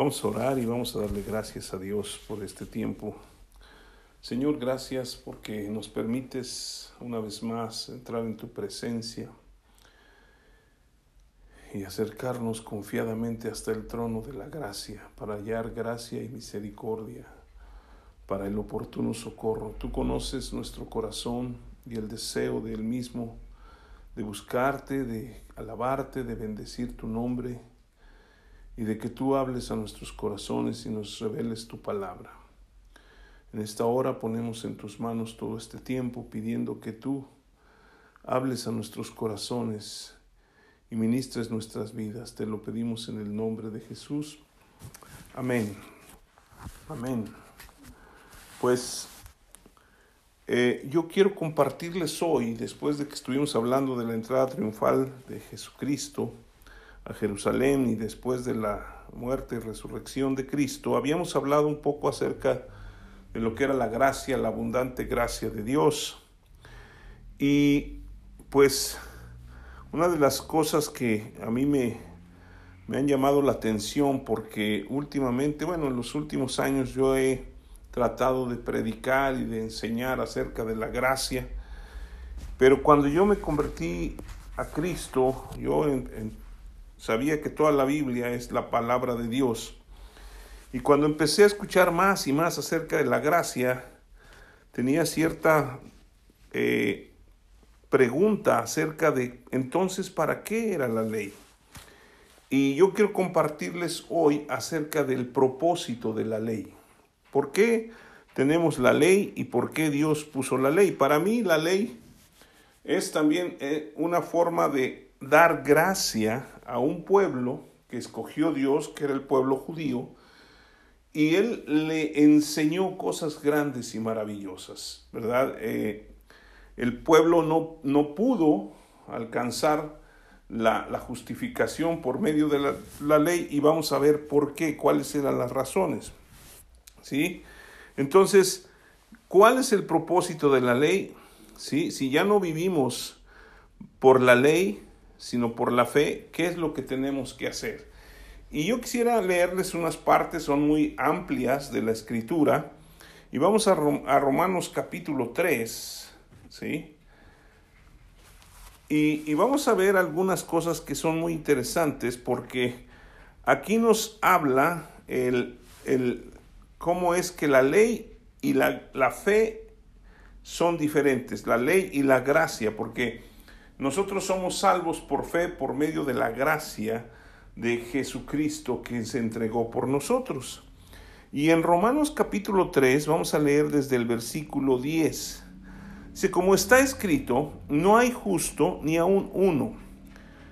Vamos a orar y vamos a darle gracias a Dios por este tiempo. Señor, gracias porque nos permites una vez más entrar en tu presencia y acercarnos confiadamente hasta el trono de la gracia para hallar gracia y misericordia para el oportuno socorro. Tú conoces nuestro corazón y el deseo del mismo de buscarte, de alabarte, de bendecir tu nombre y de que tú hables a nuestros corazones y nos reveles tu palabra. En esta hora ponemos en tus manos todo este tiempo pidiendo que tú hables a nuestros corazones y ministres nuestras vidas. Te lo pedimos en el nombre de Jesús. Amén. Amén. Pues eh, yo quiero compartirles hoy, después de que estuvimos hablando de la entrada triunfal de Jesucristo, a Jerusalén y después de la muerte y resurrección de Cristo, habíamos hablado un poco acerca de lo que era la gracia, la abundante gracia de Dios. Y pues una de las cosas que a mí me, me han llamado la atención porque últimamente, bueno, en los últimos años yo he tratado de predicar y de enseñar acerca de la gracia, pero cuando yo me convertí a Cristo, yo en, sabía que toda la Biblia es la palabra de Dios. Y cuando empecé a escuchar más y más acerca de la gracia, tenía cierta eh, pregunta acerca de entonces, ¿para qué era la ley? Y yo quiero compartirles hoy acerca del propósito de la ley. ¿Por qué tenemos la ley y por qué Dios puso la ley? Para mí la ley es también eh, una forma de dar gracia a un pueblo que escogió Dios, que era el pueblo judío, y él le enseñó cosas grandes y maravillosas, ¿verdad? Eh, el pueblo no, no pudo alcanzar la, justificación por medio de la, la, ley y vamos a ver por qué, cuáles eran las razones, ¿sí? Entonces, ¿cuál es el propósito de la ley? ¿Sí? Si ya no vivimos por la ley, sino por la fe, ¿qué es lo que tenemos que hacer? Y yo quisiera leerles unas partes, son muy amplias de la escritura, y vamos a, Romanos capítulo 3, ¿sí? Y, vamos a ver algunas cosas que son muy interesantes porque aquí nos habla el, cómo es que la ley y la, la fe son diferentes, la ley y la gracia, porque nosotros somos salvos por fe, por medio de la gracia de Jesucristo que se entregó por nosotros. Y en Romanos capítulo 3 vamos a leer desde el versículo 10. Dice, como está escrito, no hay justo ni aún uno.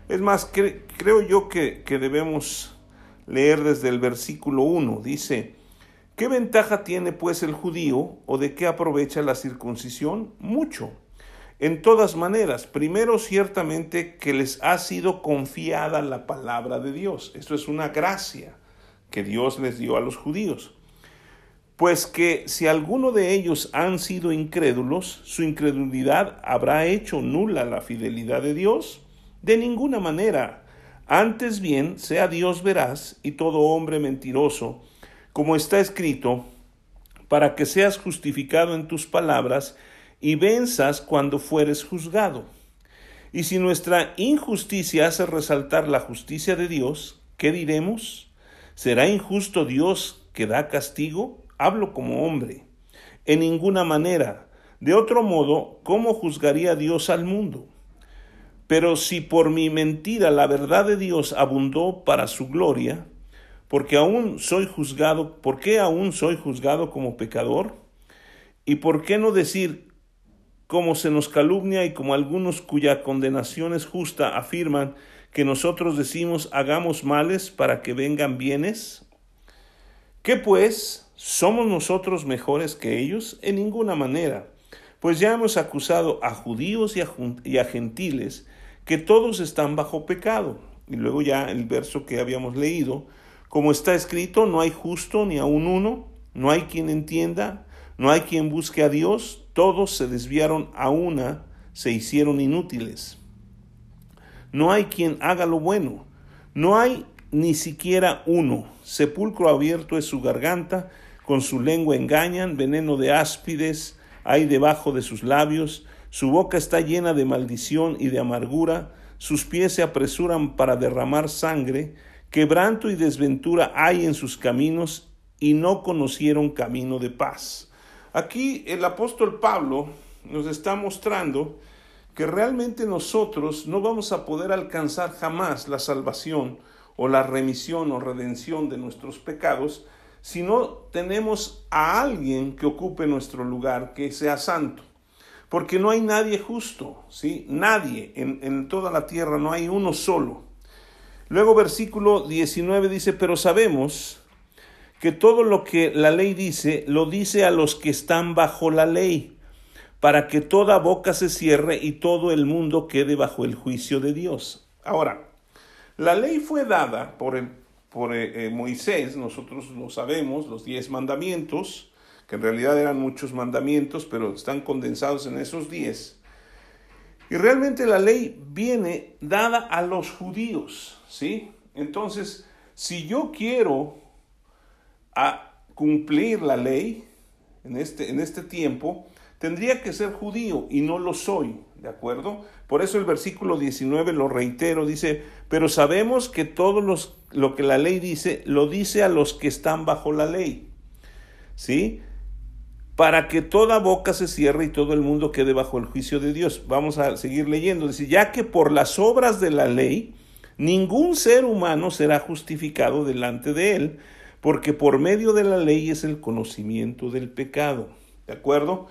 Es más, creo yo que, que debemos leer desde el versículo 1. Dice, ¿qué ventaja tiene pues el judío o de qué aprovecha la circuncisión? Mucho en todas maneras, primero ciertamente que les ha sido confiada la palabra de Dios. Esto es una gracia que Dios les dio a los judíos. Pues que si alguno de ellos han sido incrédulos, su incredulidad habrá hecho nula la fidelidad de Dios. De ninguna manera. Antes bien, sea Dios veraz y todo hombre mentiroso, como está escrito, para que seas justificado en tus palabras y venzas cuando fueres juzgado. Y si nuestra injusticia hace resaltar la justicia de Dios, ¿qué diremos? ¿Será injusto Dios que da castigo? Hablo como hombre. En ninguna manera. De otro modo, ¿cómo juzgaría Dios al mundo? Pero si por mi mentira la verdad de Dios abundó para su gloria, porque aún soy juzgado, ¿por qué aún soy juzgado como pecador? ¿Y por qué no decir como se nos calumnia y como algunos cuya condenación es justa afirman que nosotros decimos hagamos males para que vengan bienes? ¿Qué pues? ¿Somos nosotros mejores que ellos? En ninguna manera, pues ya hemos acusado a judíos y a, gentiles que todos están bajo pecado. Y luego ya el verso que habíamos leído, como está escrito, no hay justo ni aun uno, no hay quien entienda, no hay quien busque a Dios, todos se desviaron a una, se hicieron inútiles. No hay quien haga lo bueno, no hay ni siquiera uno. Sepulcro abierto es su garganta, con su lengua engañan, veneno de áspides hay debajo de sus labios, su boca está llena de maldición y de amargura, sus pies se apresuran para derramar sangre, quebranto y desventura hay en sus caminos, y no conocieron camino de paz. Aquí el apóstol Pablo nos está mostrando que realmente nosotros no vamos a poder alcanzar jamás la salvación o la remisión o redención de nuestros pecados si no tenemos a alguien que ocupe nuestro lugar, que sea santo. Porque no hay nadie justo, ¿sí? Nadie en, en toda la tierra, no hay uno solo. Luego versículo 19 dice, pero sabemos que todo lo que la ley dice, lo dice a los que están bajo la ley para que toda boca se cierre y todo el mundo quede bajo el juicio de Dios. Ahora, la ley fue dada por, por eh, eh, Moisés, nosotros lo sabemos, los diez mandamientos, que en realidad eran muchos mandamientos, pero están condensados en esos diez. Y realmente la ley viene dada a los judíos, ¿sí? Entonces, si yo quiero a cumplir la ley en este, en este tiempo, tendría que ser judío y no lo soy, ¿de acuerdo? Por eso el versículo 19 lo reitero, dice, pero sabemos que todo los, lo que la ley dice, lo dice a los que están bajo la ley, ¿sí? Para que toda boca se cierre y todo el mundo quede bajo el juicio de Dios. Vamos a seguir leyendo, dice, ya que por las obras de la ley, ningún ser humano será justificado delante de él, porque por medio de la ley es el conocimiento del pecado, ¿de acuerdo?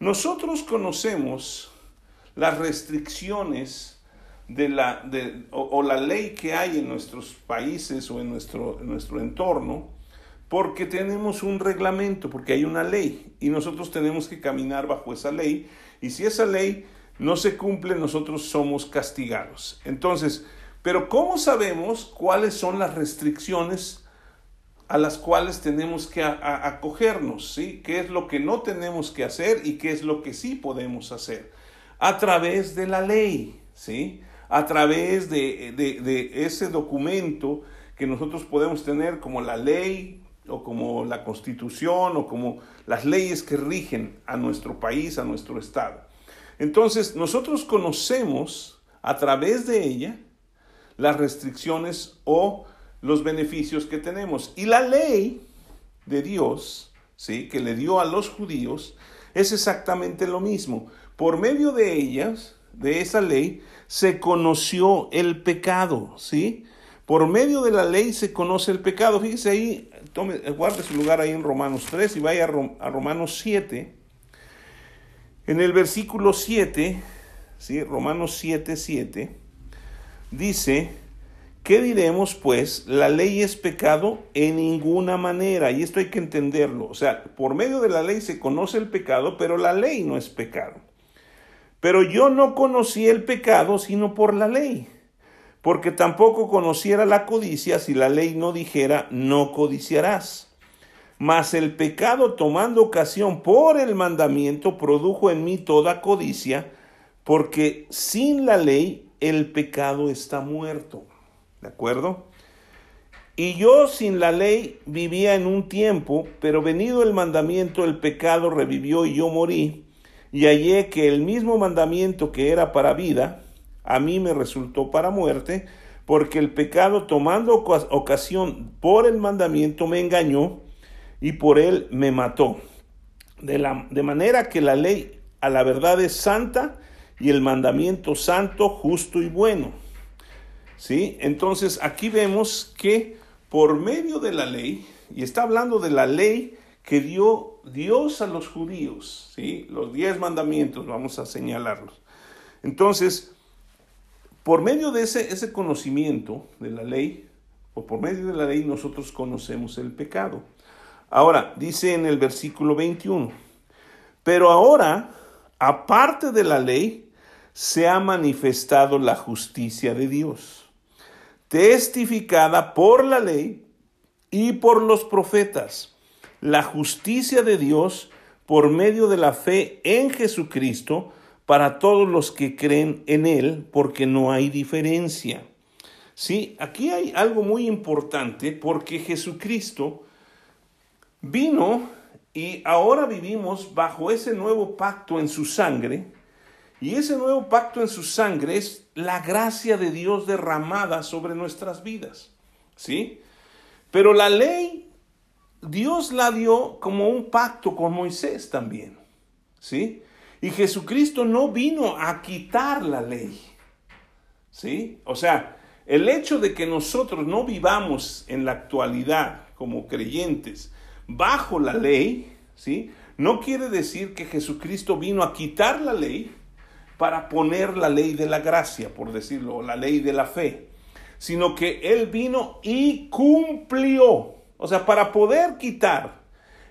Nosotros conocemos las restricciones de la, de, o, la ley que hay en nuestros países o en nuestro, en nuestro entorno, porque tenemos un reglamento, porque hay una ley y nosotros tenemos que caminar bajo esa ley y si esa ley no se cumple, nosotros somos castigados. Entonces, pero ¿cómo sabemos cuáles son las restricciones a las cuales tenemos que acogernos, ¿sí? ¿Qué es lo que no tenemos que hacer y qué es lo que sí podemos hacer? A través de la ley, ¿sí? A través de, de ese documento que nosotros podemos tener como la ley o como la constitución o como las leyes que rigen a nuestro país, a nuestro estado. Entonces, nosotros conocemos a través de ella las restricciones o los beneficios que tenemos. Y la ley de Dios, ¿sí? que le dio a los judíos, es exactamente lo mismo. Por medio de ellas, de esa ley, se conoció el pecado, ¿sí? Por medio de la ley se conoce el pecado. Fíjese ahí, tome, guarde su lugar ahí en Romanos 3 y vaya a, a Romanos 7. En el versículo 7, ¿sí? Romanos 7, 7, dice, ¿Qué diremos pues? La ley es pecado en ninguna manera, y esto hay que entenderlo. O sea, por medio de la ley se conoce el pecado, pero la ley no es pecado. Pero yo no conocí el pecado sino por la ley, porque tampoco conociera la codicia si la ley no dijera no codiciarás. Mas el pecado tomando ocasión por el mandamiento produjo en mí toda codicia, porque sin la ley el pecado está muerto. ¿De acuerdo? Y yo sin la ley vivía en un tiempo, pero venido el mandamiento, el pecado revivió y yo morí, y hallé que el mismo mandamiento que era para vida, a mí me resultó para muerte, porque el pecado tomando ocasión por el mandamiento me engañó y por él me mató. De, la, de manera que la ley a la verdad es santa y el mandamiento santo, justo y bueno. ¿Sí? Entonces aquí vemos que por medio de la ley, y está hablando de la ley que dio Dios a los judíos, ¿sí? Los diez mandamientos, vamos a señalarlos. Entonces, por medio de ese, ese conocimiento de la ley, o por medio de la ley nosotros conocemos el pecado. Ahora, dice en el versículo 21, pero ahora, aparte de la ley, se ha manifestado la justicia de Dios testificada por la ley y por los profetas, la justicia de Dios por medio de la fe en Jesucristo para todos los que creen en Él, porque no hay diferencia. Sí, aquí hay algo muy importante porque Jesucristo vino y ahora vivimos bajo ese nuevo pacto en su sangre. Y ese nuevo pacto en su sangre es la gracia de Dios derramada sobre nuestras vidas. ¿Sí? Pero la ley, Dios la dio como un pacto con Moisés también. ¿Sí? Y Jesucristo no vino a quitar la ley. ¿Sí? O sea, el hecho de que nosotros no vivamos en la actualidad como creyentes bajo la ley, ¿sí? No quiere decir que Jesucristo vino a quitar la ley para poner la ley de la gracia, por decirlo, la ley de la fe, sino que Él vino y cumplió. O sea, para poder quitar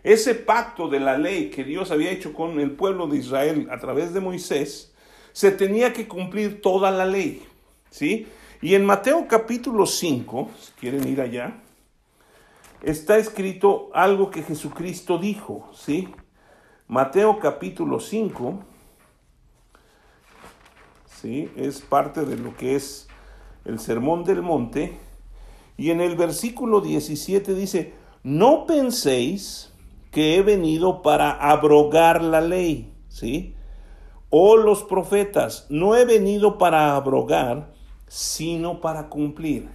ese pacto de la ley que Dios había hecho con el pueblo de Israel a través de Moisés, se tenía que cumplir toda la ley, ¿sí? Y en Mateo capítulo 5, si quieren ir allá, está escrito algo que Jesucristo dijo, ¿sí? Mateo capítulo 5, ¿sí? Es parte de lo que es el sermón del monte. Y en el versículo 17 dice, no penséis que he venido para abrogar la ley, ¿sí? O los profetas, no he venido para abrogar, sino para cumplir.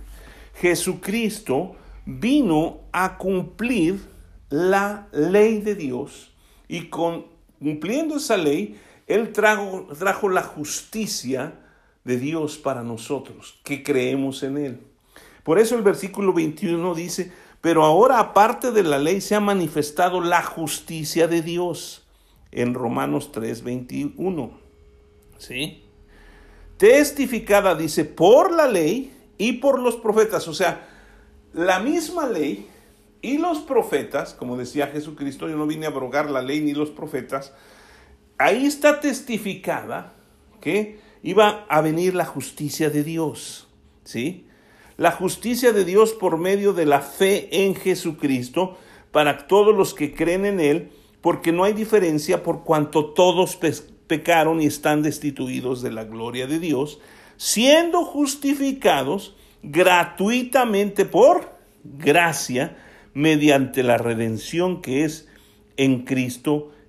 Jesucristo vino a cumplir la ley de Dios y cumpliendo esa ley, Él trajo, trajo la justicia de Dios para nosotros, que creemos en Él. Por eso el versículo 21 dice, pero ahora aparte de la ley se ha manifestado la justicia de Dios en Romanos 3, 21. ¿Sí? Testificada, dice, por la ley y por los profetas. O sea, la misma ley y los profetas, como decía Jesucristo, yo no vine a abrogar la ley ni los profetas, ahí está testificada que iba a venir la justicia de Dios, ¿sí? La justicia de Dios por medio de la fe en Jesucristo para todos los que creen en Él, porque no hay diferencia por cuanto todos pecaron y están destituidos de la gloria de Dios, siendo justificados gratuitamente por gracia mediante la redención que es en Cristo Jesús,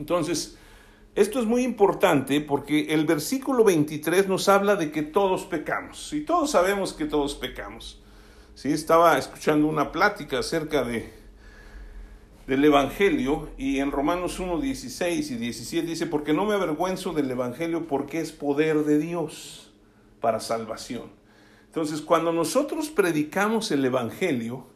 Entonces, esto es muy importante porque el versículo 23 nos habla de que todos pecamos, y todos sabemos que todos pecamos. ¿Sí? Estaba escuchando una plática acerca de, del Evangelio y en Romanos 1, 16 y 17 dice, porque no me avergüenzo del Evangelio porque es poder de Dios para salvación entonces, cuando nosotros predicamos el Evangelio,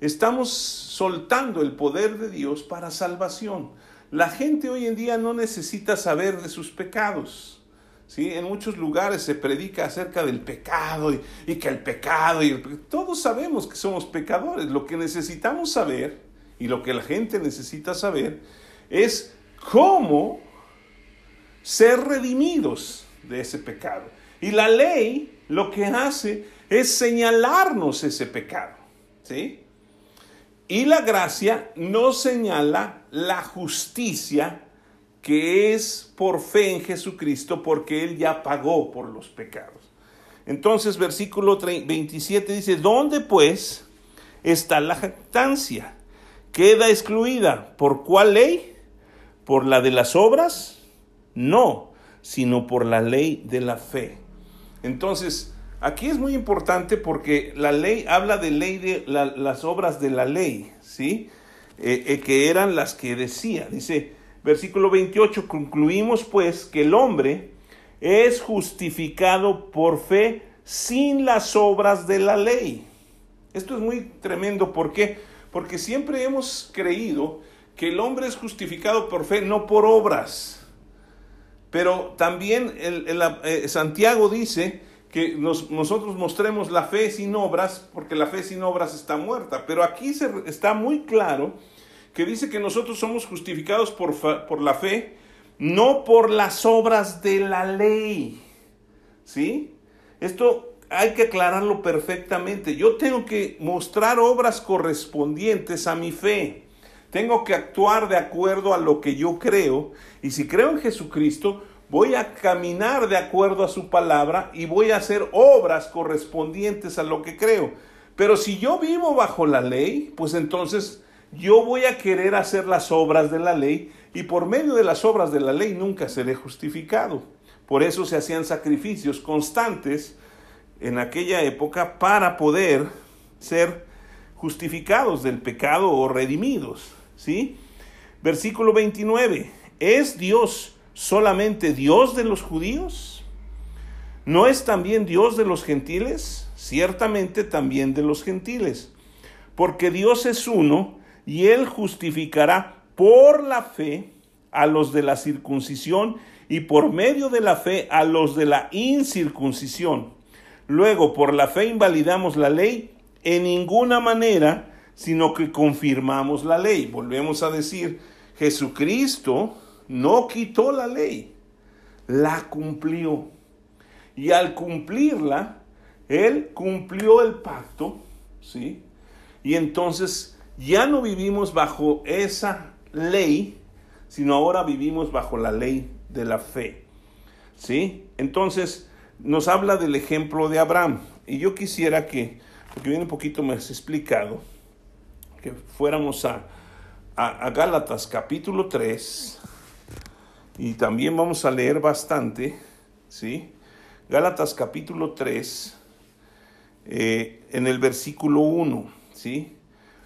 estamos soltando el poder de Dios para salvación. La gente hoy en día no necesita saber de sus pecados. ¿sí? En muchos lugares se predica acerca del pecado y, que el pecado y todos sabemos que somos pecadores. Lo que necesitamos saber y lo que la gente necesita saber es cómo ser redimidos de ese pecado. Y la ley lo que hace es señalarnos ese pecado. ¿sí? Y la gracia nos señala la justicia que es por fe en Jesucristo porque Él ya pagó por los pecados. Entonces versículo 27 dice, ¿dónde pues está la jactancia? ¿Queda excluida? ¿Por cuál ley? ¿Por la de las obras? No, sino por la ley de la fe. Entonces, aquí es muy importante porque la ley habla de ley de las obras de la ley, ¿sí? Eh, eh, que eran las que decía. Dice, versículo 28, concluimos pues que el hombre es justificado por fe sin las obras de la ley. Esto es muy tremendo, ¿por qué? Porque siempre hemos creído que el hombre es justificado por fe, no por obras. Pero también el, eh, Santiago dice que nosotros mostremos la fe sin obras, porque la fe sin obras está muerta. Pero aquí se, está muy claro que dice que nosotros somos justificados por, por la fe, no por las obras de la ley. ¿Sí? Esto hay que aclararlo perfectamente. Yo tengo que mostrar obras correspondientes a mi fe. Tengo que actuar de acuerdo a lo que yo creo. Y si creo en Jesucristo, voy a caminar de acuerdo a su palabra y voy a hacer obras correspondientes a lo que creo. Pero si yo vivo bajo la ley, pues entonces yo voy a querer hacer las obras de la ley y por medio de las obras de la ley nunca seré justificado. Por eso se hacían sacrificios constantes en aquella época para poder ser justificados del pecado o redimidos. ¿sí? Versículo 29. ¿Es Dios solamente Dios de los judíos? ¿No es también Dios de los gentiles? Ciertamente también de los gentiles. Porque Dios es uno y Él justificará por la fe a los de la circuncisión y por medio de la fe a los de la incircuncisión. Luego, por la fe invalidamos la ley en ninguna manera, sino que confirmamos la ley. Volvemos a decir, Jesucristo no quitó la ley, la cumplió. Y al cumplirla, Él cumplió el pacto, ¿sí? Y entonces ya no vivimos bajo esa ley, sino ahora vivimos bajo la ley de la fe, ¿sí? Entonces nos habla del ejemplo de Abraham. Y yo quisiera que, porque viene un poquito más explicado, que fuéramos a, a, Gálatas capítulo 3 y también vamos a leer bastante, ¿sí? Gálatas capítulo 3, eh, en el versículo 1, ¿sí?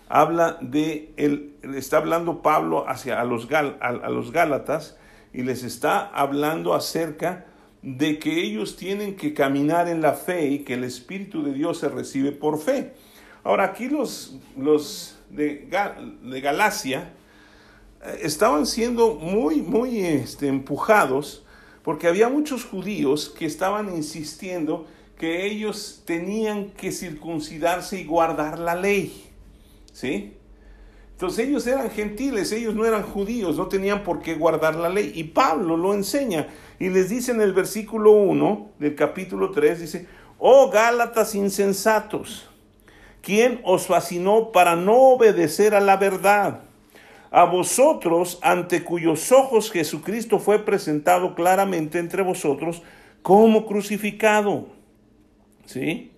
Habla de, el, está hablando Pablo hacia a los, gal, a, los Gálatas y les está hablando acerca de que ellos tienen que caminar en la fe y que el Espíritu de Dios se recibe por fe. Ahora aquí los, los de, Galacia eh, estaban siendo muy, muy este, empujados porque había muchos judíos que estaban insistiendo que ellos tenían que circuncidarse y guardar la ley. ¿Sí? Entonces ellos eran gentiles, ellos no eran judíos, no tenían por qué guardar la ley. Y Pablo lo enseña y les dice en el versículo 1 del capítulo 3, dice, oh Gálatas insensatos, ¿Quién os fascinó para no obedecer a la verdad? A vosotros, ante cuyos ojos Jesucristo fue presentado claramente entre vosotros como crucificado. ¿Sí?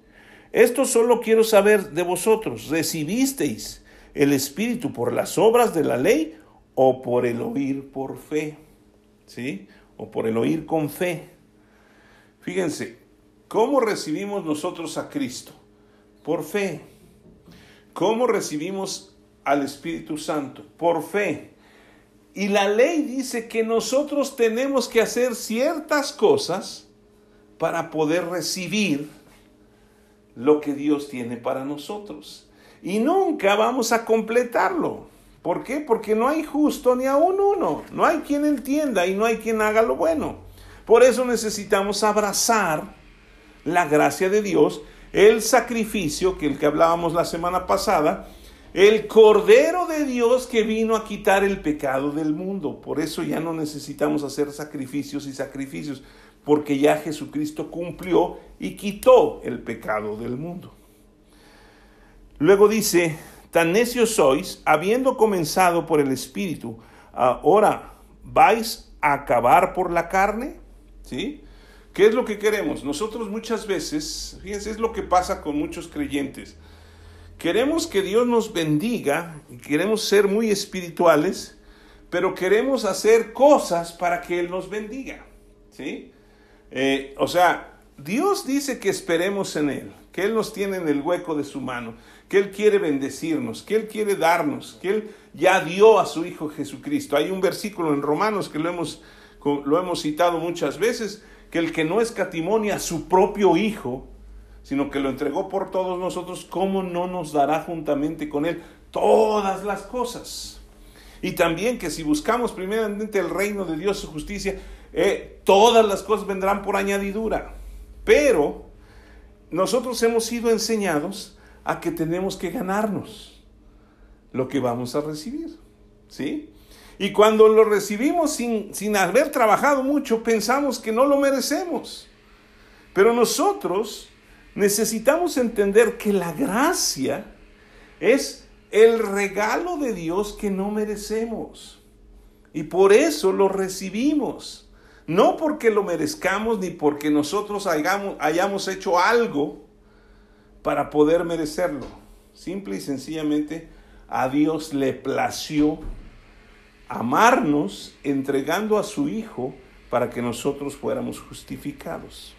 Esto solo quiero saber de vosotros. ¿Recibisteis el Espíritu por las obras de la ley o por el oír por fe? ¿Sí? O por el oír con fe. Fíjense, ¿cómo recibimos nosotros a Cristo? Por fe. ¿Cómo recibimos al Espíritu Santo? Por fe. Y la ley dice que nosotros tenemos que hacer ciertas cosas para poder recibir lo que Dios tiene para nosotros. Y nunca vamos a completarlo. ¿Por qué? Porque no hay justo ni aún uno. No hay quien entienda y no hay quien haga lo bueno. Por eso necesitamos abrazar la gracia de Dios el sacrificio, que el que hablábamos la semana pasada, el Cordero de Dios que vino a quitar el pecado del mundo. Por eso ya no necesitamos hacer sacrificios y sacrificios, porque ya Jesucristo cumplió y quitó el pecado del mundo. Luego dice, tan necios sois, habiendo comenzado por el Espíritu, ahora vais a acabar por la carne, ¿sí? ¿Qué es lo que queremos? Nosotros muchas veces, fíjense, es lo que pasa con muchos creyentes. Queremos que Dios nos bendiga, queremos ser muy espirituales, pero queremos hacer cosas para que Él nos bendiga. ¿sí? Eh, o sea, Dios dice que esperemos en Él, que Él nos tiene en el hueco de su mano, que Él quiere bendecirnos, que Él quiere darnos, que Él ya dio a su Hijo Jesucristo. Hay un versículo en Romanos que lo hemos, lo hemos citado muchas veces, que el que no escatimonia a su propio Hijo, sino que lo entregó por todos nosotros, ¿cómo no nos dará juntamente con Él todas las cosas? Y también que si buscamos primeramente el reino de Dios, su justicia, eh, todas las cosas vendrán por añadidura. Pero nosotros hemos sido enseñados a que tenemos que ganarnos lo que vamos a recibir. ¿Sí? Y cuando lo recibimos sin, sin haber trabajado mucho, pensamos que no lo merecemos. Pero nosotros necesitamos entender que la gracia es el regalo de Dios que no merecemos. Y por eso lo recibimos. No porque lo merezcamos ni porque nosotros hayamos, hayamos hecho algo para poder merecerlo. Simple y sencillamente a Dios le plació amarnos entregando a su Hijo para que nosotros fuéramos justificados.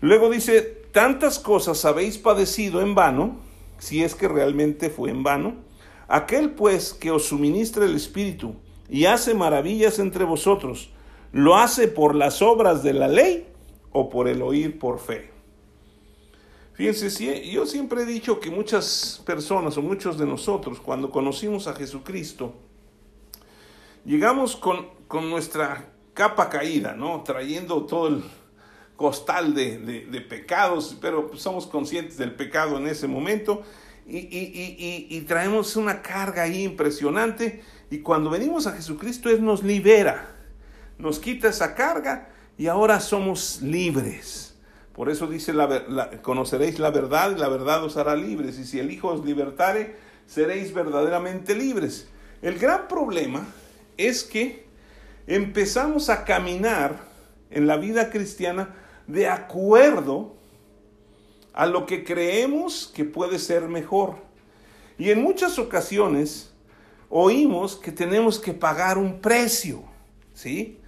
Luego dice, tantas cosas habéis padecido en vano, si es que realmente fue en vano. Aquel pues que os suministra el Espíritu y hace maravillas entre vosotros, ¿lo hace por las obras de la ley o por el oír por fe? Fíjense, yo siempre he dicho que muchas personas o muchos de nosotros, cuando conocimos a Jesucristo, llegamos con, con nuestra capa caída, ¿no? Trayendo todo el, costal de, pecados, pero somos conscientes del pecado en ese momento y, traemos una carga ahí impresionante y cuando venimos a Jesucristo Él nos libera, nos quita esa carga y ahora somos libres. Por eso dice, la, conoceréis la verdad y la verdad os hará libres y si el Hijo os libertare, seréis verdaderamente libres. El gran problema es que empezamos a caminar en la vida cristiana de acuerdo a lo que creemos que puede ser mejor. Y en muchas ocasiones oímos que tenemos que pagar un precio, ¿sí?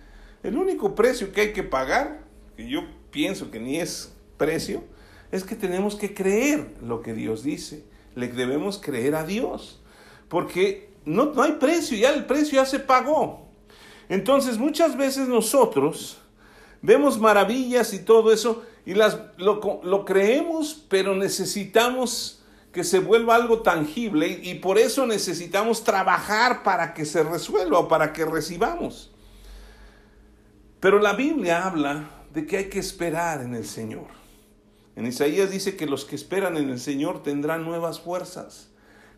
El único precio que hay que pagar, que yo pienso que ni es precio, es que tenemos que creer lo que Dios dice. Le debemos creer a Dios. Porque no, no hay precio, ya el precio ya se pagó. Entonces muchas veces nosotros vemos maravillas y todo eso y las, lo, creemos, pero necesitamos que se vuelva algo tangible y, por eso necesitamos trabajar para que se resuelva o para que recibamos. Pero la Biblia habla de que hay que esperar en el Señor. En Isaías dice que los que esperan en el Señor tendrán nuevas fuerzas.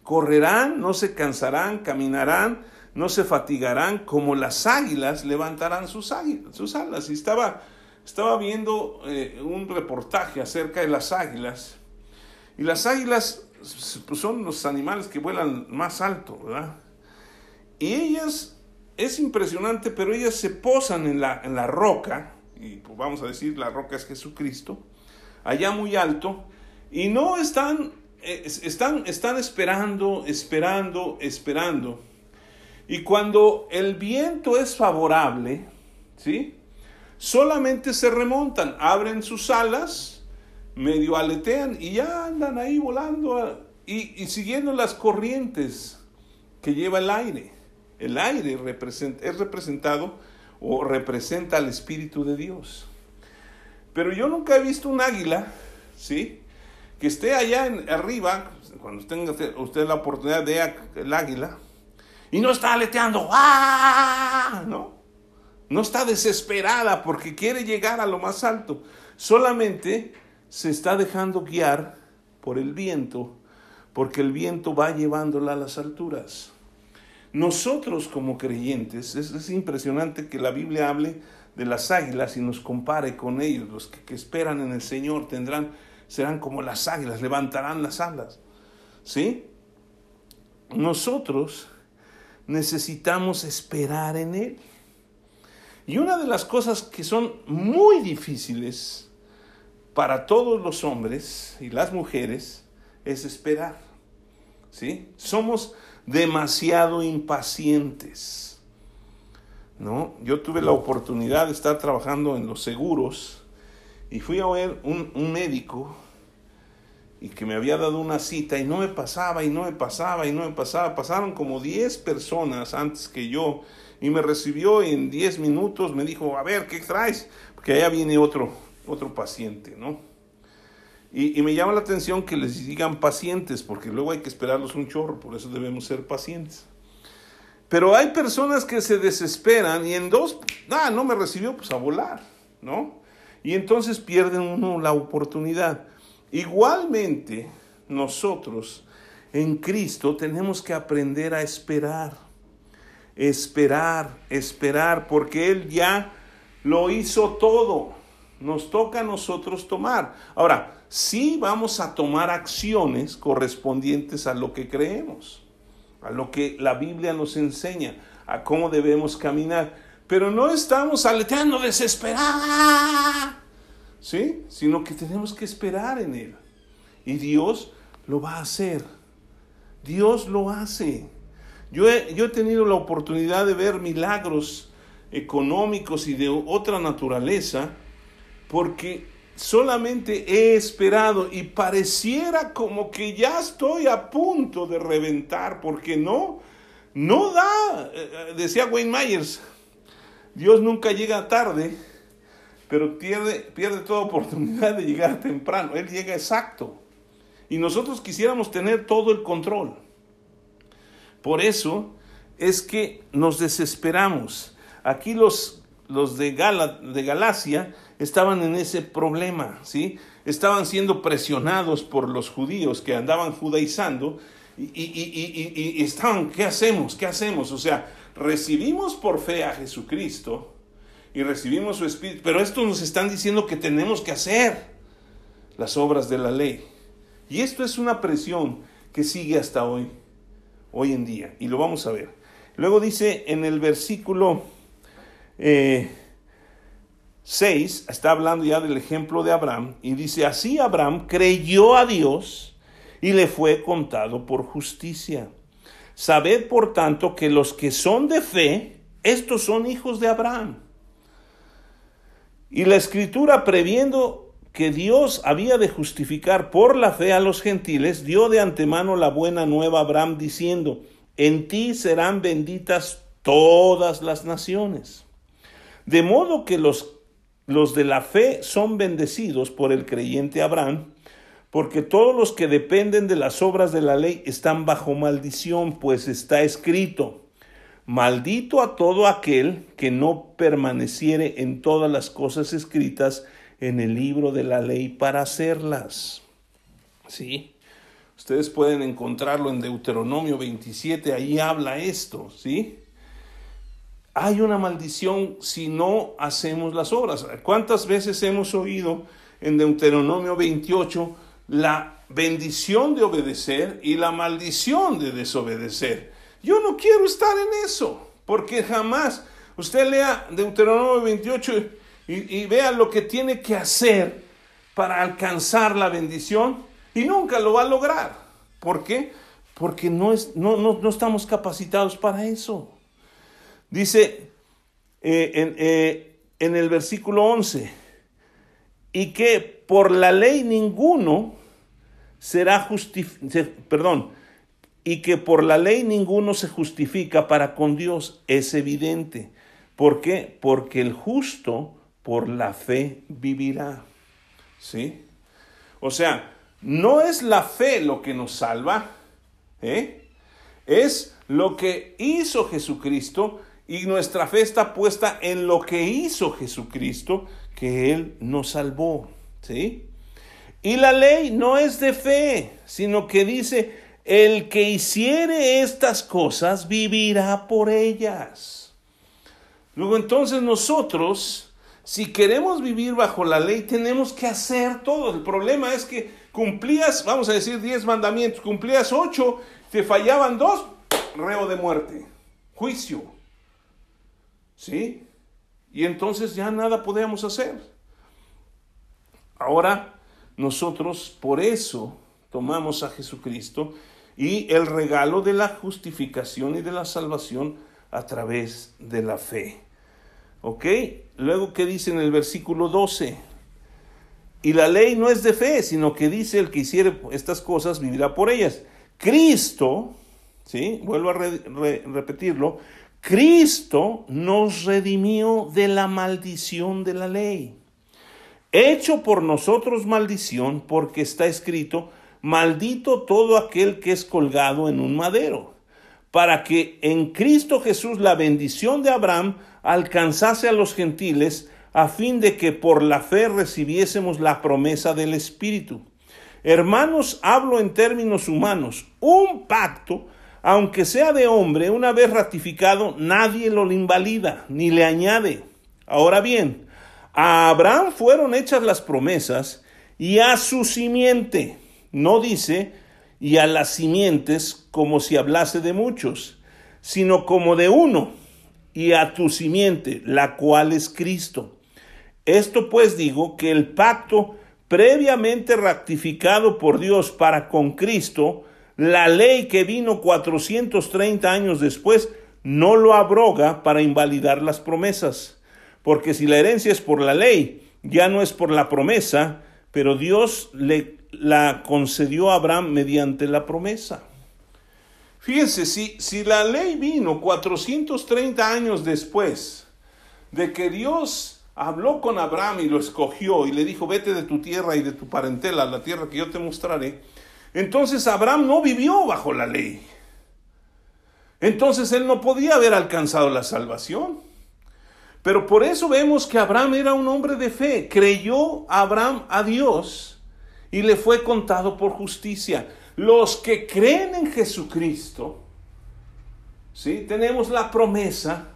Correrán, no se cansarán, caminarán, no se fatigarán, como las águilas levantarán sus, sus alas. Y estaba, estaba viendo eh, un reportaje acerca de las águilas. Y las águilas pues, son los animales que vuelan más alto, ¿verdad? Y ellas, es impresionante, pero ellas se posan en la, en la roca, y pues vamos a decir, la roca es Jesucristo, allá muy alto, y no están, eh, están, están esperando, esperando, esperando y cuando el viento es favorable, ¿sí? Solamente se remontan, abren sus alas, medio aletean y ya andan ahí volando y, siguiendo las corrientes que lleva el aire. El aire es representado o representa al Espíritu de Dios. Pero yo nunca he visto un águila, ¿sí? Que esté allá en, arriba, cuando tenga usted la oportunidad de el águila, y no está aleteando, ¡ah! No, no está desesperada porque quiere llegar a lo más alto. Solamente se está dejando guiar por el viento, porque el viento va llevándola a las alturas. Nosotros como creyentes, es, impresionante que la Biblia hable de las águilas y nos compare con ellos. Los que, que, esperan en el Señor tendrán, serán como las águilas, levantarán las alas. ¿Sí? Nosotros necesitamos esperar en Él. Y una de las cosas que son muy difíciles para todos los hombres y las mujeres es esperar. ¿Sí? Somos demasiado impacientes. ¿No? Yo tuve la oportunidad de estar trabajando en los seguros y fui a ver un, un médico y que me había dado una cita y no me pasaba y no me pasaba y no me pasaba. Pasaron como 10 personas antes que yo y me recibió en 10 minutos, me dijo, a ver, ¿qué traes? Porque allá viene otro, otro paciente, ¿no? Y, y me llama la atención que les digan pacientes, porque luego hay que esperarlos un chorro, por eso debemos ser pacientes. Pero hay personas que se desesperan y en dos, ah, no me recibió, pues a volar, ¿no? y entonces pierden uno la oportunidad. Igualmente, nosotros en Cristo tenemos que aprender a esperar, esperar, esperar, porque Él ya lo hizo todo. Nos toca a nosotros tomar. Ahora, sí vamos a tomar acciones correspondientes a lo que creemos, a lo que la Biblia nos enseña, a cómo debemos caminar. Pero no estamos aleteando desesperada, ¿sí? Sino que tenemos que esperar en Él. Y Dios lo va a hacer. Dios lo hace. Yo he, yo he tenido la oportunidad de ver milagros económicos y de otra naturaleza porque solamente he esperado y pareciera como que ya estoy a punto de reventar porque no, no da, eh, decía Wayne Myers, Dios nunca llega tarde, pero pierde, pierde toda oportunidad de llegar temprano, Él llega exacto. Y nosotros quisiéramos tener todo el control. Por eso es que nos desesperamos. Aquí los, los de, de Galacia estaban en ese problema, ¿sí? Estaban siendo presionados por los judíos que andaban judaizando y, y, y, estaban, ¿qué hacemos? ¿Qué hacemos? O sea, recibimos por fe a Jesucristo y recibimos su Espíritu, pero estos nos están diciendo que tenemos que hacer las obras de la ley. Y esto es una presión que sigue hasta hoy, hoy en día, y lo vamos a ver. Luego dice en el versículo 6, eh, está hablando ya del ejemplo de Abraham, y dice, así Abraham creyó a Dios y le fue contado por justicia. Sabed, por tanto, que los que son de fe, estos son hijos de Abraham. Y la escritura, previendo que Dios había de justificar por la fe a los gentiles, dio de antemano la buena nueva a Abraham, diciendo, en ti serán benditas todas las naciones. De modo que los, los de la fe son bendecidos por el creyente Abraham, porque todos los que dependen de las obras de la ley están bajo maldición, pues está escrito, maldito a todo aquel que no permaneciere en todas las cosas escritas en el libro de la ley para hacerlas. ¿Sí? Ustedes pueden encontrarlo en Deuteronomio 27, ahí habla esto, ¿sí? Hay una maldición si no hacemos las obras. ¿Cuántas veces hemos oído en Deuteronomio 28 la bendición de obedecer y la maldición de desobedecer. Yo no quiero estar en eso, porque jamás usted lea Deuteronomio 28 y, y vea lo que tiene que hacer para alcanzar la bendición y nunca lo va a lograr. ¿Por qué? Porque no, es, no, no, estamos capacitados para eso. Dice eh, en, eh, en el versículo 11, y que por la ley ninguno será justificado, perdón, y que por la ley ninguno se justifica para con Dios, es evidente. ¿Por qué? Porque el justo por la fe vivirá. ¿Sí? O sea, no es la fe lo que nos salva, ¿eh? es lo que hizo Jesucristo y nuestra fe está puesta en lo que hizo Jesucristo que Él nos salvó. ¿Sí? Y la ley no es de fe, sino que dice, el que hiciere estas cosas vivirá por ellas. Luego entonces nosotros, si queremos vivir bajo la ley, tenemos que hacer todo. El problema es que cumplías, vamos a decir, diez mandamientos, cumplías ocho, te fallaban dos, reo de muerte, juicio. ¿Sí? Y entonces ya nada podíamos hacer. Ahora, nosotros por eso tomamos a Jesucristo y el regalo de la justificación y de la salvación a través de la fe. ¿Ok? Luego, ¿qué dice en el versículo 12? Y la ley no es de fe, sino que dice el que hiciere estas cosas vivirá por ellas. Cristo, ¿sí? Vuelvo a repetirlo, Cristo nos redimió de la maldición de la ley. Hecho por nosotros maldición, porque está escrito, maldito todo aquel que es colgado en un madero, para que en Cristo Jesús la bendición de Abraham alcanzase a los gentiles, a fin de que por la fe recibiésemos la promesa del Espíritu. Hermanos, hablo en términos humanos. Un pacto, aunque sea de hombre, una vez ratificado, nadie lo invalida ni le añade. Ahora bien, a Abraham fueron hechas las promesas y a su simiente. No dice y a las simientes como si hablase de muchos, sino como de uno, y a tu simiente, la cual es Cristo. Esto pues digo que el pacto previamente ratificado por Dios para con Cristo, la ley que vino 430 años después, no lo abroga para invalidar las promesas. Porque si la herencia es por la ley, ya no es por la promesa, pero Dios le la concedió a Abraham mediante la promesa. Fíjense, si, si la ley vino 430 años después de que Dios habló con Abraham y lo escogió y le dijo, vete de tu tierra y de tu parentela a la tierra que yo te mostraré, entonces Abraham no vivió bajo la ley. Entonces él no podía haber alcanzado la salvación. Pero por eso vemos que Abraham era un hombre de fe. Creyó Abraham a Dios y le fue contado por justicia. Los que creen en Jesucristo, ¿sí? tenemos la promesa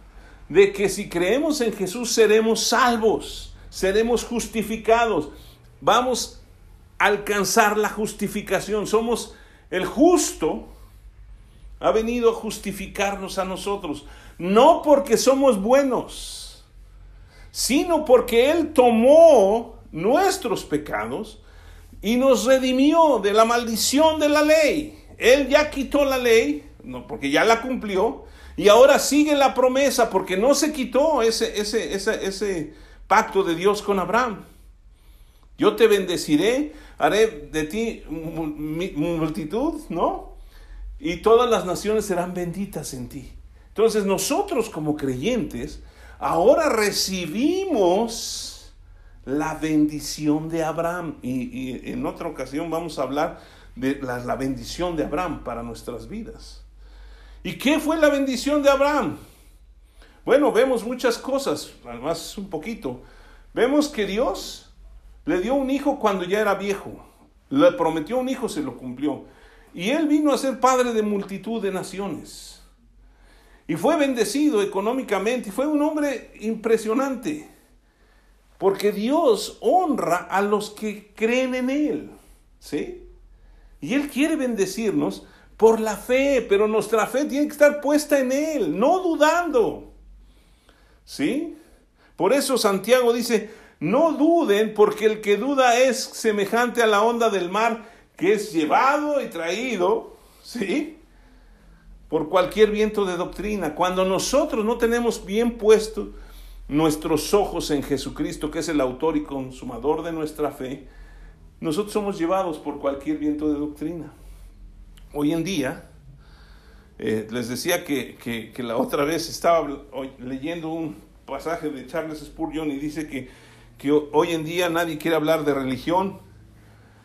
de que si creemos en Jesús seremos salvos, seremos justificados, vamos a alcanzar la justificación. Somos el justo, ha venido a justificarnos a nosotros, no porque somos buenos, sino porque Él tomó nuestros pecados y nos redimió de la maldición de la ley. Él ya quitó la ley, no, porque ya la cumplió, y ahora sigue la promesa porque no se quitó ese, ese, ese, ese pacto de Dios con Abraham. Yo te bendeciré, haré de ti multitud, ¿no? Y todas las naciones serán benditas en ti. Entonces nosotros como creyentes ahora recibimos la bendición de Abraham. Y, en otra ocasión vamos a hablar de la bendición de Abraham para nuestras vidas. ¿Y qué fue la bendición de Abraham? Bueno, vemos muchas cosas, además un poquito. Vemos que Dios le dio un hijo cuando ya era viejo. Le prometió un hijo, se lo cumplió. Y él vino a ser padre de multitud de naciones. Y fue bendecido económicamente. Y fue un hombre impresionante. Porque Dios honra a los que creen en Él. ¿Sí? Y Él quiere bendecirnos por la fe, pero nuestra fe tiene que estar puesta en Él, no dudando. ¿Sí? Por eso Santiago dice, no duden porque el que duda es semejante a la onda del mar que es llevado y traído, ¿sí? Por cualquier viento de doctrina. Cuando nosotros no tenemos bien puestos nuestros ojos en Jesucristo, que es el autor y consumador de nuestra fe, nosotros somos llevados por cualquier viento de doctrina. Hoy en día, eh, les decía que, la otra vez estaba leyendo un pasaje de Charles Spurgeon y dice que, que hoy en día nadie quiere hablar de religión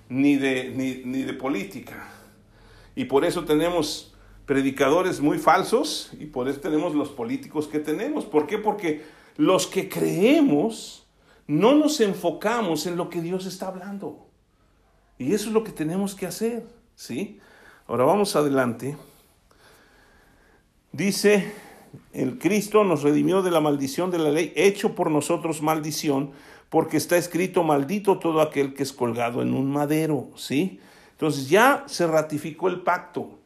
ni de, ni de política. Y por eso tenemos predicadores muy falsos y por eso tenemos los políticos que tenemos. ¿Por qué? Porque los que creemos no nos enfocamos en lo que Dios está hablando. Y eso es lo que tenemos que hacer, ¿sí? Ahora vamos adelante. Dice, el Cristo nos redimió de la maldición de la ley, hecho por nosotros maldición, porque está escrito, maldito todo aquel que es colgado en un madero, ¿sí? Entonces ya se ratificó el pacto.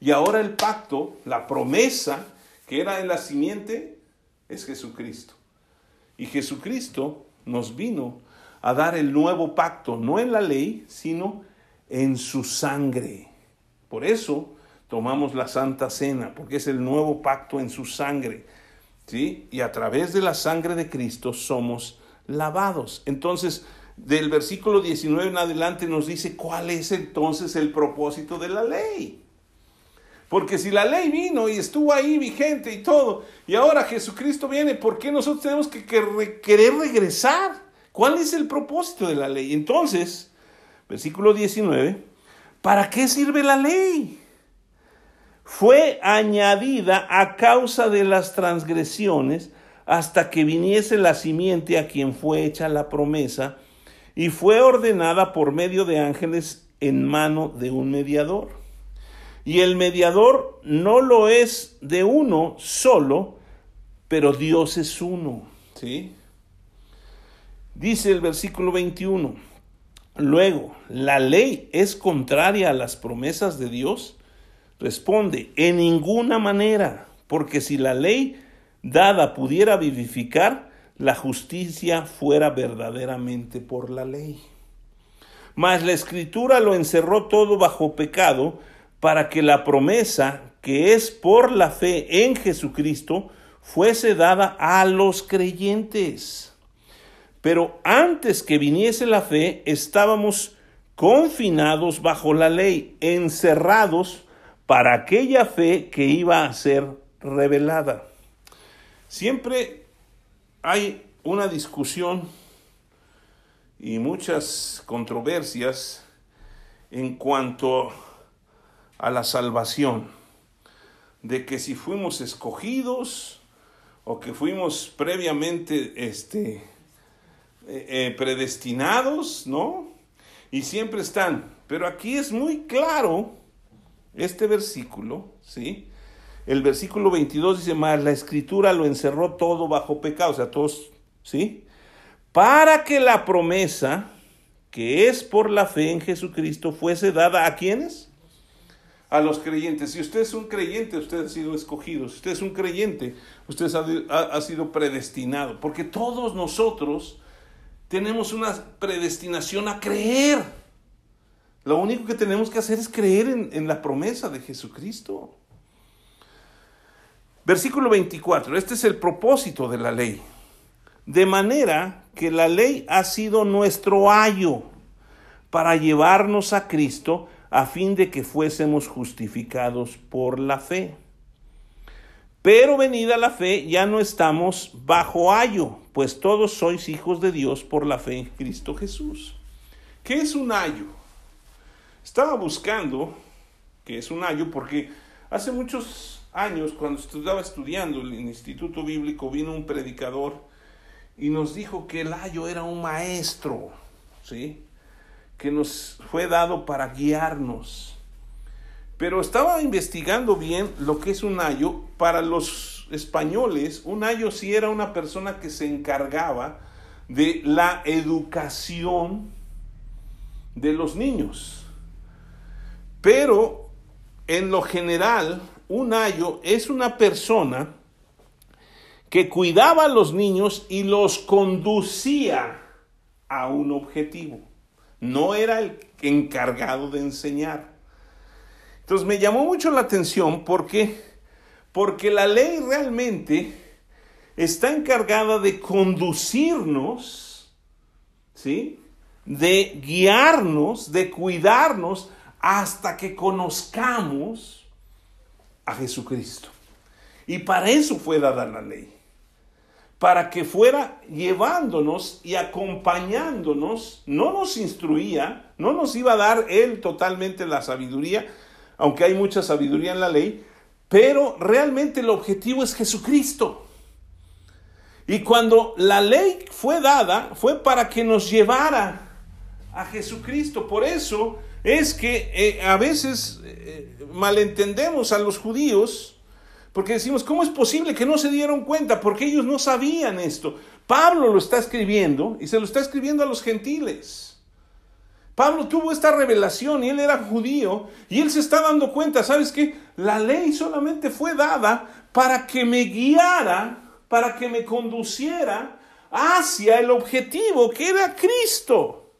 Y ahora el pacto, la promesa que era en la simiente, es Jesucristo. Y Jesucristo nos vino a dar el nuevo pacto, no en la ley, sino en su sangre. Por eso tomamos la Santa Cena, porque es el nuevo pacto en su sangre. ¿sí? Y a través de la sangre de Cristo somos lavados. Entonces, del versículo 19 en adelante nos dice cuál es entonces el propósito de la ley. Porque si la ley vino y estuvo ahí vigente y todo, y ahora Jesucristo viene, ¿por qué nosotros tenemos que querer regresar? ¿Cuál es el propósito de la ley? Entonces, versículo 19, ¿Para qué sirve la ley? Fue añadida a causa de las transgresiones hasta que viniese la simiente a quien fue hecha la promesa, y fue ordenada por medio de ángeles en mano de un mediador. Y el mediador no lo es de uno solo, pero Dios es uno. ¿Sí? Dice el versículo 21. Luego, ¿la ley es contraria a las promesas de Dios? Responde, en ninguna manera, porque si la ley dada pudiera vivificar, la justicia fuera verdaderamente por la ley. Mas la escritura lo encerró todo bajo pecado, para que la promesa, que es por la fe en Jesucristo, fuese dada a los creyentes. Pero antes que viniese la fe, estábamos confinados bajo la ley, encerrados para aquella fe que iba a ser revelada. Siempre hay una discusión y muchas controversias en cuanto a la salvación, de que si fuimos escogidos o que fuimos previamente este, eh, eh, predestinados, ¿no? Y siempre están. Pero aquí es muy claro este versículo, ¿sí? El versículo 22 dice más, la escritura lo encerró todo bajo pecado, o sea, todos, ¿sí? Para que la promesa, que es por la fe en Jesucristo, fuese dada a quienes? A los creyentes. Si usted es un creyente, usted ha sido escogido. Si usted es un creyente, usted ha, ha sido predestinado. Porque todos nosotros tenemos una predestinación a creer. Lo único que tenemos que hacer es creer en, la promesa de Jesucristo. Versículo 24, este es el propósito de la ley. De manera que la ley ha sido nuestro ayo para llevarnos a Cristo a fin de que fuésemos justificados por la fe. Pero venida la fe, ya no estamos bajo ayo, pues todos sois hijos de Dios por la fe en Cristo Jesús. ¿Qué es un ayo? Estaba buscando, que es un año, porque hace muchos años, cuando estaba estudiando en el Instituto Bíblico, vino un predicador y nos dijo que el ayo era un maestro, ¿sí? Que nos fue dado para guiarnos. Pero estaba investigando bien lo que es un ayo. Para los españoles, un ayo sí era una persona que se encargaba de la educación de los niños. Pero en lo general, un ayo es una persona que cuidaba a los niños y los conducía a un objetivo. No era el encargado de enseñar. Entonces me llamó mucho la atención porque porque la ley realmente está encargada de conducirnos, ¿sí? De guiarnos, de cuidarnos hasta que conozcamos a Jesucristo. Y para eso fue dada la ley. Para que fuera llevándonos y acompañándonos, no nos instruía, no nos iba a dar Él totalmente la sabiduría, aunque hay mucha sabiduría en la ley, pero realmente el objetivo es Jesucristo. Y cuando la ley fue dada, fue para que nos llevara a Jesucristo. Por eso es que eh, a veces eh, malentendemos a los judíos porque decimos, ¿cómo es posible que no se dieron cuenta? Porque ellos no sabían esto. Pablo lo está escribiendo y se lo está escribiendo a los gentiles. Pablo tuvo esta revelación y él era judío y él se está dando cuenta, ¿sabes qué? La ley solamente fue dada para que me guiara, para que me conduciera hacia el objetivo que era Cristo.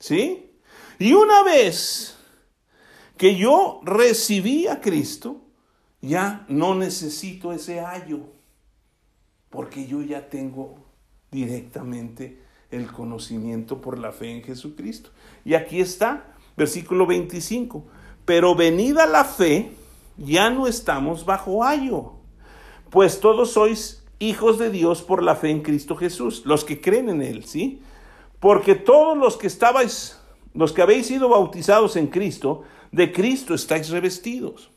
¿Sí? Y una vez que yo recibí a Cristo, ya no necesito ese ayo, porque yo ya tengo directamente el conocimiento por la fe en Jesucristo. Y aquí está, versículo 25, pero venida la fe, ya no estamos bajo ayo, pues todos sois hijos de Dios por la fe en Cristo Jesús, los que creen en Él, ¿sí? Porque todos los que estabais los que habéis sido bautizados en Cristo, de Cristo estáis revestidos.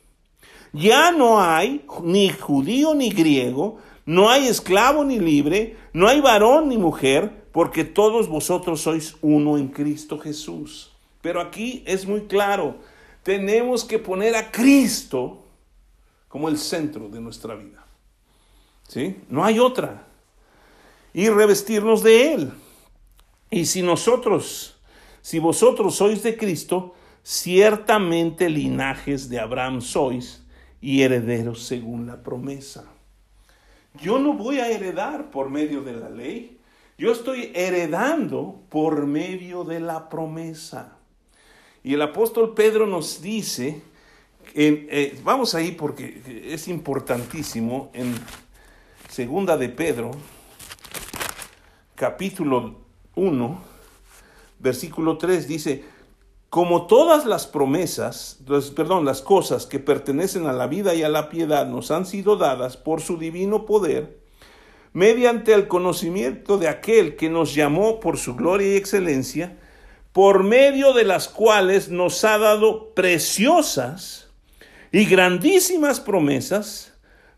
Ya no hay ni judío ni griego, no hay esclavo ni libre, no hay varón ni mujer, porque todos vosotros sois uno en Cristo Jesús. Pero aquí es muy claro, tenemos que poner a Cristo como el centro de nuestra vida. ¿Sí? No hay otra. Y revestirnos de Él. Y si nosotros, si vosotros sois de Cristo, ciertamente linajes de Abraham sois y herederos según la promesa. Yo no voy a heredar por medio de la ley, yo estoy heredando por medio de la promesa. Y el apóstol Pedro nos dice, eh, vamos ahí porque es importantísimo, en segunda de Pedro, capítulo 1, versículo 3, dice, como todas las promesas, perdón, las cosas que pertenecen a la vida y a la piedad nos han sido dadas por su divino poder, mediante el conocimiento de aquel que nos llamó por su gloria y excelencia, por medio de las cuales nos ha dado preciosas y grandísimas promesas,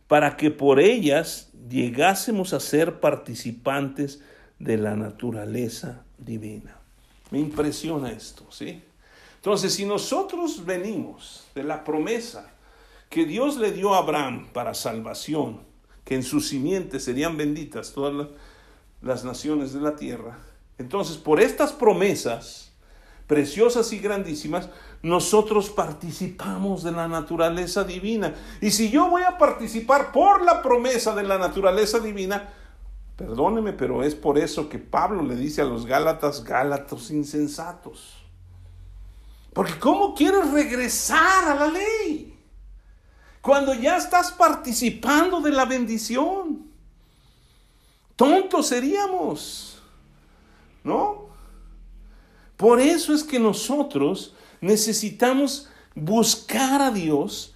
para que por ellas llegásemos a ser participantes de la naturaleza divina. Me impresiona esto, ¿sí? Entonces, si nosotros venimos de la promesa que Dios le dio a Abraham para salvación, que en su simiente serían benditas todas las naciones de la tierra, entonces por estas promesas preciosas y grandísimas, nosotros participamos de la naturaleza divina. Y si yo voy a participar por la promesa de la naturaleza divina, perdóneme, pero es por eso que Pablo le dice a los Gálatas, Gálatas insensatos. Porque ¿cómo quieres regresar a la ley? Cuando ya estás participando de la bendición. Tontos seríamos. ¿No? Por eso es que nosotros necesitamos buscar a Dios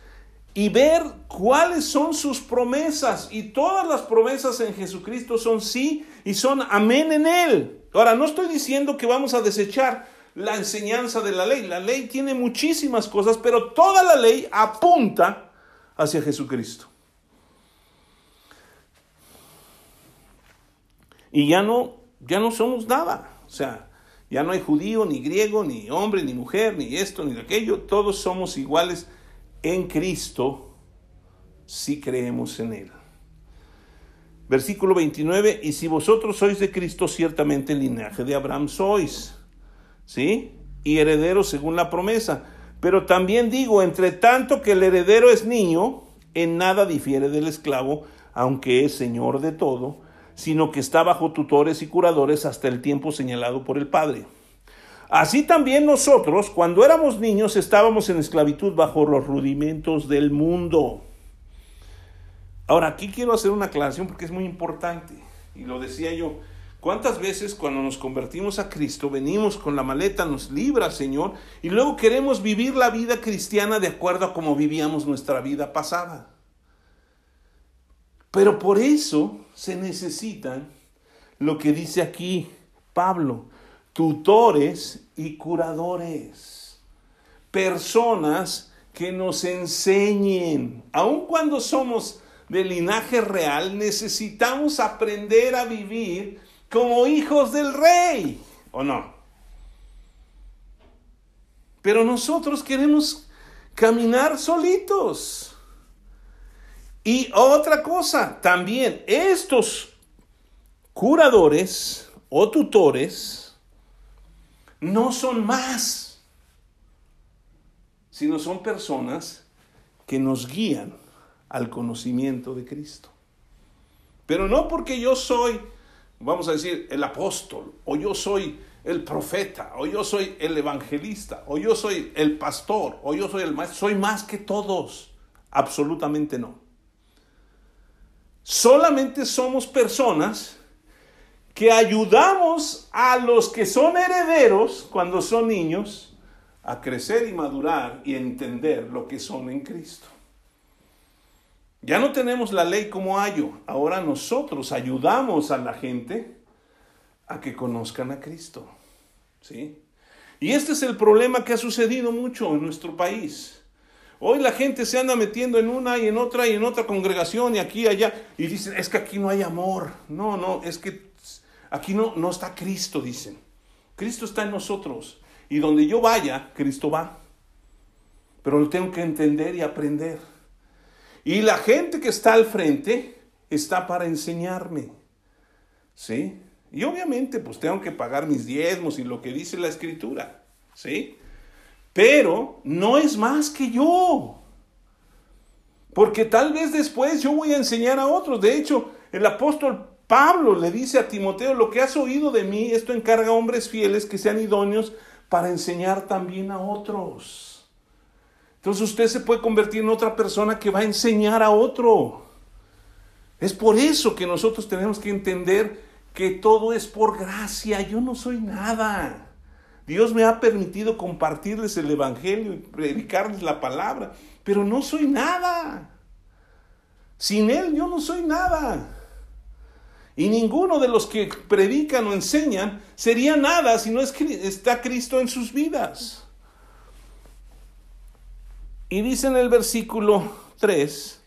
y ver cuáles son sus promesas. Y todas las promesas en Jesucristo son sí y son amén en Él. Ahora, no estoy diciendo que vamos a desechar la enseñanza de la ley. La ley tiene muchísimas cosas, pero toda la ley apunta hacia Jesucristo. Y ya no, ya no somos nada. O sea, ya no hay judío, ni griego, ni hombre, ni mujer, ni esto, ni aquello. Todos somos iguales en Cristo si creemos en Él. Versículo 29, y si vosotros sois de Cristo, ciertamente el linaje de Abraham sois. ¿Sí? Y heredero según la promesa. Pero también digo, entre tanto que el heredero es niño, en nada difiere del esclavo, aunque es señor de todo, sino que está bajo tutores y curadores hasta el tiempo señalado por el Padre. Así también nosotros, cuando éramos niños, estábamos en esclavitud bajo los rudimentos del mundo. Ahora, aquí quiero hacer una aclaración porque es muy importante, y lo decía yo, ¿Cuántas veces cuando nos convertimos a Cristo venimos con la maleta, nos libra Señor, y luego queremos vivir la vida cristiana de acuerdo a como vivíamos nuestra vida pasada? Pero por eso se necesitan lo que dice aquí Pablo, tutores y curadores, personas que nos enseñen, aun cuando somos de linaje real, necesitamos aprender a vivir como hijos del rey, ¿o no? Pero nosotros queremos caminar solitos. Y otra cosa, también estos curadores o tutores no son más, sino son personas que nos guían al conocimiento de Cristo. Pero no porque yo soy vamos a decir, el apóstol, o yo soy el profeta, o yo soy el evangelista, o yo soy el pastor, o yo soy el maestro, soy más que todos. Absolutamente no. Solamente somos personas que ayudamos a los que son herederos cuando son niños a crecer y madurar y entender lo que son en Cristo. Ya no tenemos la ley como ayo, ahora nosotros ayudamos a la gente a que conozcan a Cristo. ¿Sí? Y este es el problema que ha sucedido mucho en nuestro país. Hoy la gente se anda metiendo en una y en otra y en otra congregación y aquí y allá y dicen, es que aquí no hay amor. No, no, es que aquí no, no está Cristo, dicen. Cristo está en nosotros y donde yo vaya, Cristo va. Pero lo tengo que entender y aprender. Y la gente que está al frente está para enseñarme. ¿Sí? Y obviamente pues tengo que pagar mis diezmos y lo que dice la escritura. ¿Sí? pero no es más que yo. Porque tal vez después yo voy a enseñar a otros. De hecho, el apóstol Pablo le dice a Timoteo, lo que has oído de mí, esto encarga a hombres fieles que sean idóneos para enseñar también a otros. Entonces usted se puede convertir en otra persona que va a enseñar a otro. Es por eso que nosotros tenemos que entender que todo es por gracia. Yo no soy nada. Dios me ha permitido compartirles el Evangelio y predicarles la palabra, pero no soy nada. Sin Él yo no soy nada. Y ninguno de los que predican o enseñan sería nada si no está Cristo en sus vidas. Y dice en el versículo 3,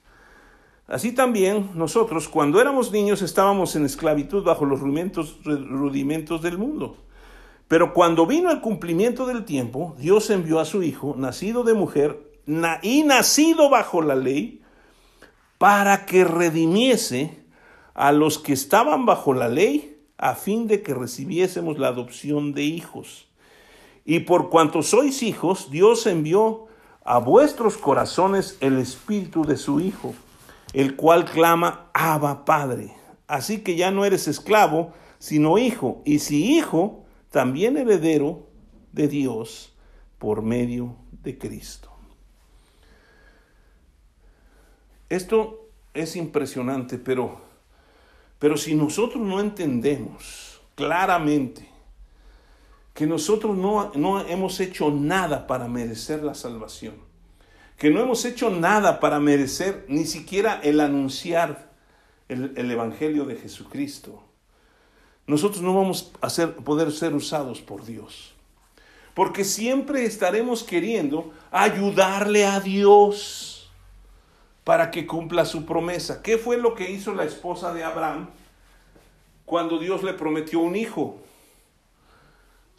así también nosotros cuando éramos niños estábamos en esclavitud bajo los rudimentos, del mundo. Pero cuando vino el cumplimiento del tiempo, Dios envió a su Hijo, nacido de mujer y nacido bajo la ley, para que redimiese a los que estaban bajo la ley, a fin de que recibiésemos la adopción de hijos. Y por cuanto sois hijos, Dios envió a vuestros corazones el espíritu de su Hijo, el cual clama, Abba Padre. Así que ya no eres esclavo, sino hijo. Y si hijo, también heredero de Dios por medio de Cristo. Esto es impresionante, pero, pero si nosotros no entendemos claramente que nosotros no, no hemos hecho nada para merecer la salvación, que no hemos hecho nada para merecer ni siquiera el anunciar el, el Evangelio de Jesucristo, nosotros no vamos a ser, poder ser usados por Dios. Porque siempre estaremos queriendo ayudarle a Dios para que cumpla su promesa. ¿Qué fue lo que hizo la esposa de Abraham cuando Dios le prometió un hijo?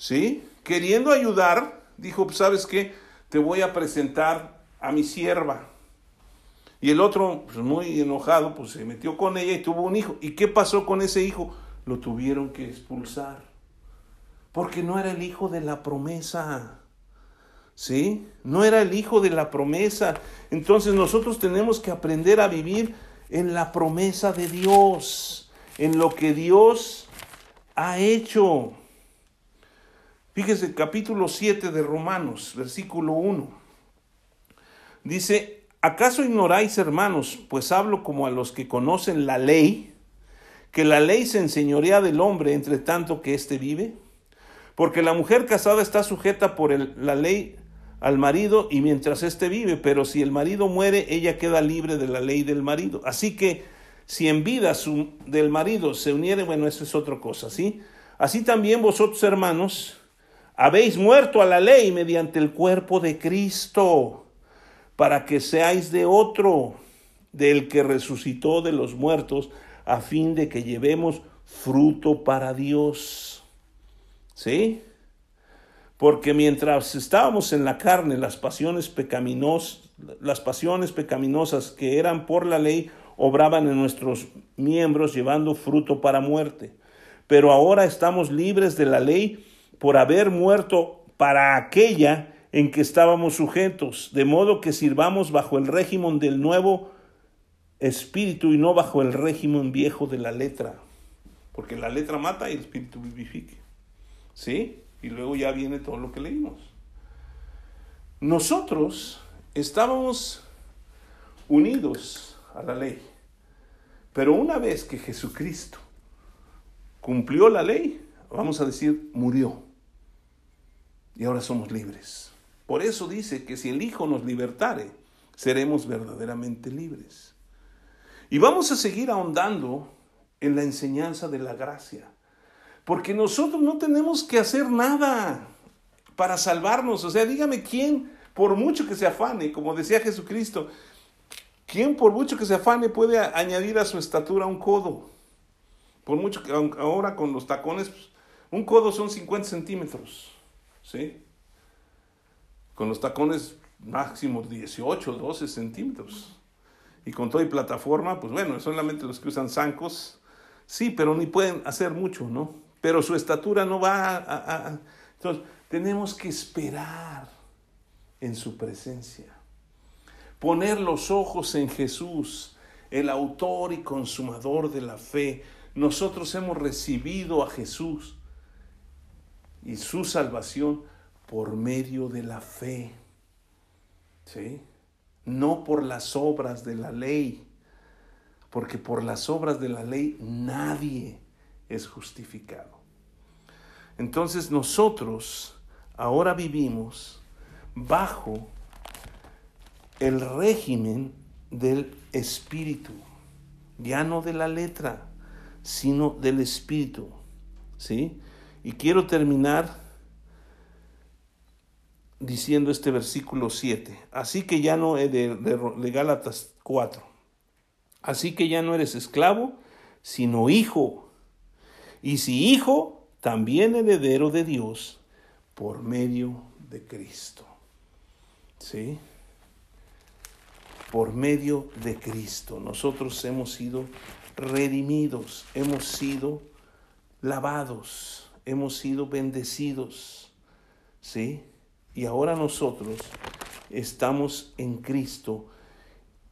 ¿Sí? Queriendo ayudar, dijo, pues, ¿sabes qué? Te voy a presentar a mi sierva. Y el otro, pues muy enojado, pues se metió con ella y tuvo un hijo. ¿Y qué pasó con ese hijo? lo tuvieron que expulsar. Porque no era el hijo de la promesa. ¿Sí? No era el hijo de la promesa. Entonces nosotros tenemos que aprender a vivir en la promesa de Dios, en lo que Dios ha hecho. Fíjese, capítulo 7 de Romanos, versículo 1. Dice, ¿acaso ignoráis, hermanos, pues hablo como a los que conocen la ley? que la ley se enseñorea del hombre entre tanto que éste vive? Porque la mujer casada está sujeta por la ley al marido y mientras éste vive, pero si el marido muere, ella queda libre de la ley del marido. Así que si en vida del marido se uniere, bueno, eso es otra cosa, ¿sí? Así también vosotros, hermanos, habéis muerto a la ley mediante el cuerpo de Cristo, para que seáis de otro, del que resucitó de los muertos, a fin de que llevemos fruto para Dios. ¿Sí? Porque mientras estábamos en la carne, las pasiones pecaminosas, las pasiones pecaminosas que eran por la ley obraban en nuestros miembros llevando fruto para muerte. Pero ahora estamos libres de la ley por haber muerto para aquella en que estábamos sujetos, de modo que sirvamos bajo el régimen del nuevo espíritu y no bajo el régimen viejo de la letra. Porque la letra mata y el espíritu vivifique. ¿Sí? Y luego ya viene todo lo que leímos. Nosotros estábamos unidos a la ley. Pero una vez que Jesucristo cumplió la ley, vamos a decir, murió. Y ahora somos libres. Por eso dice que si el Hijo nos libertare, seremos verdaderamente libres. Y vamos a seguir ahondando en la enseñanza de la gracia. Porque nosotros no tenemos que hacer nada para salvarnos. O sea, dígame quién por mucho que se afane, como decía Jesucristo, ¿quién por mucho que se afane puede añadir a su estatura un codo? Por mucho que ahora con los tacones, pues, un codo son 50 centímetros, ¿sí? Con los tacones máximo 18, 12 centímetros. Y con toda y plataforma, pues bueno, solamente los que usan zancos, sí, pero ni pueden hacer mucho, ¿no? Pero su estatura no va a... Entonces, tenemos que esperar en su presencia. Poner los ojos en Jesús, el autor y consumador de la fe. Nosotros hemos recibido a Jesús y su salvación por medio de la fe. ¿Sí? No por las obras de la ley, porque por las obras de la ley nadie es justificado. Entonces nosotros ahora vivimos bajo el régimen del espíritu, ya no de la letra, sino del espíritu. ¿Sí? Y quiero terminar diciendo este versículo 7. Así que ya no, de, de, de Gálatas 4. Así que ya no eres esclavo, sino hijo. Y si hijo, también heredero de Dios por medio de Cristo. ¿Sí? Por medio de Cristo. Nosotros hemos sido redimidos, hemos sido lavados, hemos sido bendecidos. ¿Sí? Y ahora nosotros estamos en Cristo.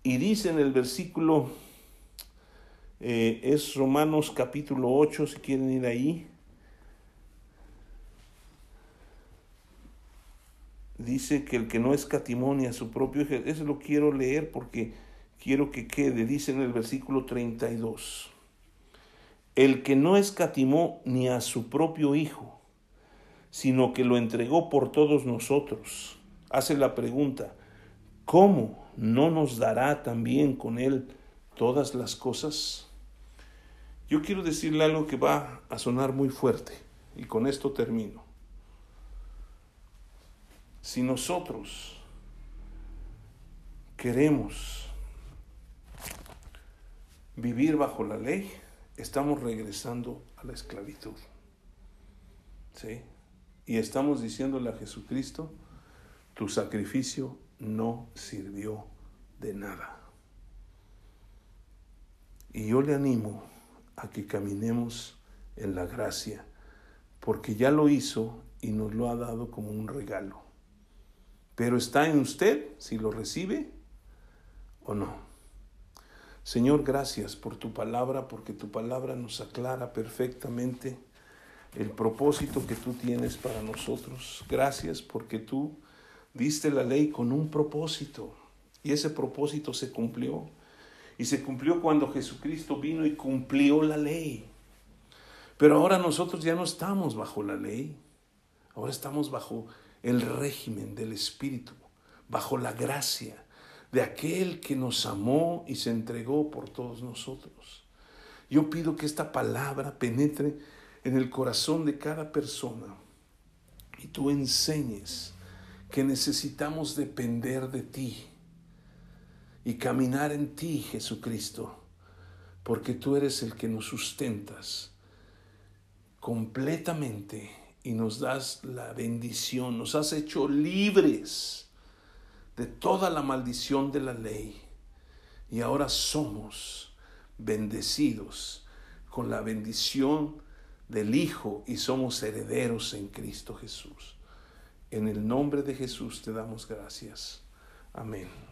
Y dice en el versículo, eh, es Romanos capítulo 8, si quieren ir ahí. Dice que el que no escatimonia a su propio hijo, eso lo quiero leer porque quiero que quede, dice en el versículo 32. El que no escatimó ni a su propio hijo, sino que lo entregó por todos nosotros. Hace la pregunta, ¿cómo no nos dará también con Él todas las cosas? Yo quiero decirle algo que va a sonar muy fuerte y con esto termino. Si nosotros queremos vivir bajo la ley, estamos regresando a la esclavitud. ¿Sí? y estamos diciéndole a Jesucristo, tu sacrificio no sirvió de nada. Y yo le animo a que caminemos en la gracia, porque ya lo hizo y nos lo ha dado como un regalo. Pero está en usted si lo recibe o no. Señor, gracias por tu palabra, porque tu palabra nos aclara perfectamente el propósito que tú tienes para nosotros. Gracias porque tú diste la ley con un propósito y ese propósito se cumplió. Y se cumplió cuando Jesucristo vino y cumplió la ley. Pero ahora nosotros ya no estamos bajo la ley, ahora estamos bajo el régimen del Espíritu, bajo la gracia de aquel que nos amó y se entregó por todos nosotros. Yo pido que esta palabra penetre en el corazón de cada persona y tú enseñes que necesitamos depender de ti y caminar en ti, Jesucristo, porque tú eres el que nos sustentas completamente y nos das la bendición, nos has hecho libres de toda la maldición de la ley y ahora somos bendecidos con la bendición del Hijo y somos herederos en Cristo Jesús. En el nombre de Jesús te damos gracias. Amén.